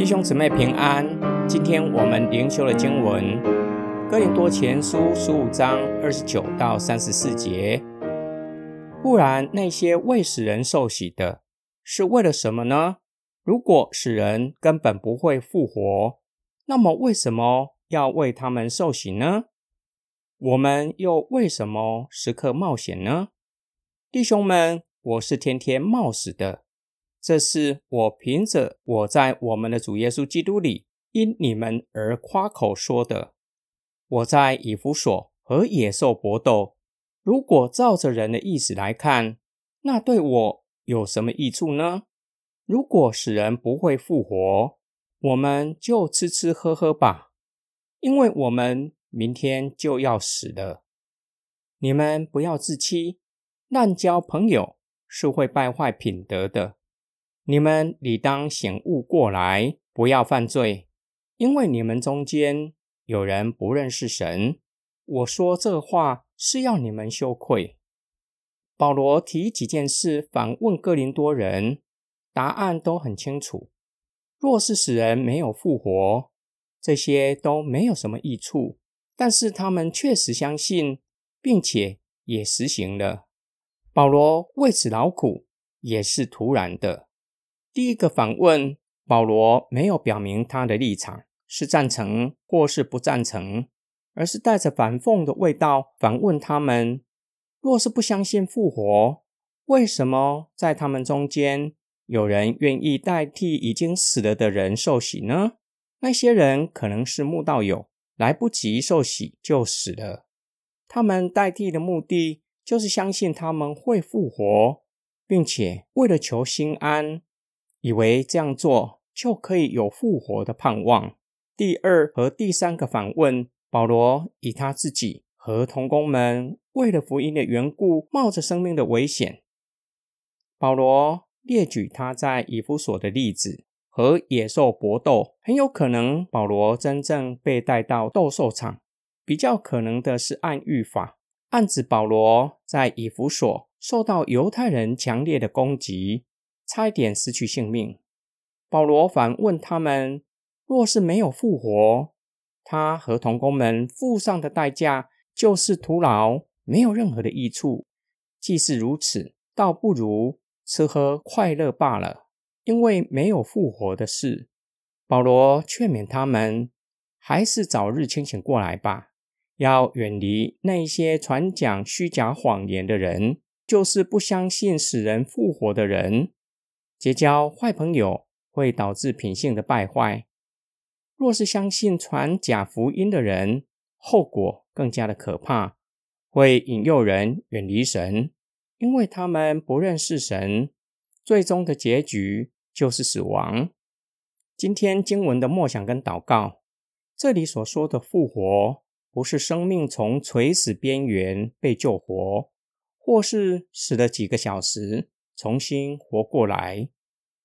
弟兄姊妹平安，今天我们灵修的经文《哥林多前书》十五章二十九到三十四节。不然，那些未使人受洗的，是为了什么呢？如果使人根本不会复活，那么为什么要为他们受洗呢？我们又为什么时刻冒险呢？弟兄们，我是天天冒死的。这是我凭着我在我们的主耶稣基督里因你们而夸口说的。我在以弗所和野兽搏斗，如果照着人的意思来看，那对我有什么益处呢？如果使人不会复活，我们就吃吃喝喝吧，因为我们明天就要死了。你们不要自欺，滥交朋友是会败坏品德的。你们理当醒悟过来，不要犯罪，因为你们中间有人不认识神。我说这话是要你们羞愧。保罗提几件事反问哥林多人，答案都很清楚。若是使人没有复活，这些都没有什么益处。但是他们确实相信，并且也实行了。保罗为此劳苦，也是突然的。第一个反问，保罗没有表明他的立场是赞成或是不赞成，而是带着反讽的味道反问他们：若是不相信复活，为什么在他们中间有人愿意代替已经死了的人受洗呢？那些人可能是慕道友，来不及受洗就死了。他们代替的目的就是相信他们会复活，并且为了求心安。以为这样做就可以有复活的盼望。第二和第三个反问，保罗以他自己和同工们为了福音的缘故，冒着生命的危险。保罗列举他在以弗所的例子和野兽搏斗，很有可能保罗真正被带到斗兽场。比较可能的是暗喻法，暗指保罗在以弗所受到犹太人强烈的攻击。差一点失去性命。保罗反问他们：若是没有复活，他和同工们付上的代价就是徒劳，没有任何的益处。既是如此，倒不如吃喝快乐罢了。因为没有复活的事，保罗劝勉他们，还是早日清醒过来吧，要远离那些传讲虚假谎言的人，就是不相信使人复活的人。结交坏朋友会导致品性的败坏。若是相信传假福音的人，后果更加的可怕，会引诱人远离神，因为他们不认识神，最终的结局就是死亡。今天经文的默想跟祷告，这里所说的复活，不是生命从垂死边缘被救活，或是死了几个小时。重新活过来，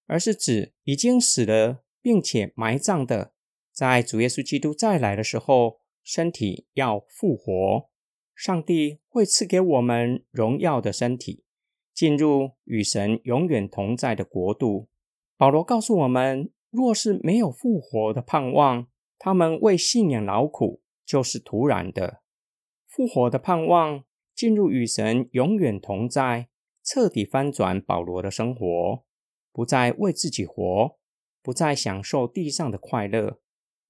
而是指已经死了并且埋葬的，在主耶稣基督再来的时候，身体要复活。上帝会赐给我们荣耀的身体，进入与神永远同在的国度。保罗告诉我们，若是没有复活的盼望，他们为信仰劳苦就是徒然的。复活的盼望，进入与神永远同在。彻底翻转保罗的生活，不再为自己活，不再享受地上的快乐，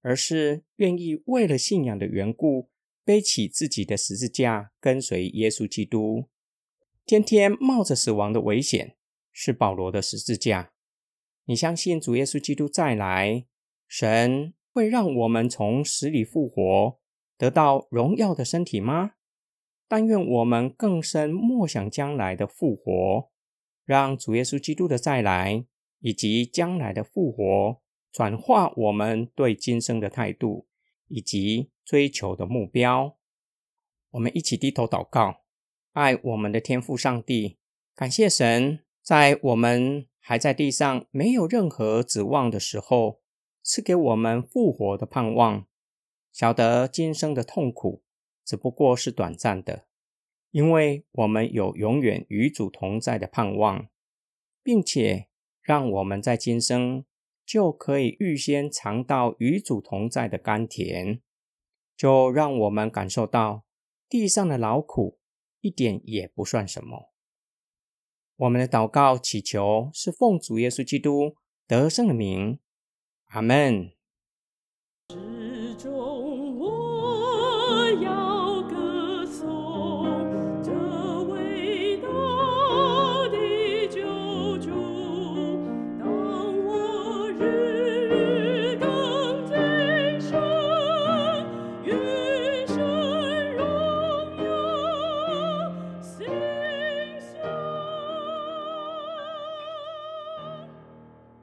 而是愿意为了信仰的缘故，背起自己的十字架，跟随耶稣基督，天天冒着死亡的危险，是保罗的十字架。你相信主耶稣基督再来，神会让我们从死里复活，得到荣耀的身体吗？但愿我们更深默想将来的复活，让主耶稣基督的再来以及将来的复活，转化我们对今生的态度以及追求的目标。我们一起低头祷告，爱我们的天父上帝，感谢神，在我们还在地上没有任何指望的时候，赐给我们复活的盼望，晓得今生的痛苦。只不过是短暂的，因为我们有永远与主同在的盼望，并且让我们在今生就可以预先尝到与主同在的甘甜，就让我们感受到地上的劳苦一点也不算什么。我们的祷告祈求是奉主耶稣基督得胜的名，阿门。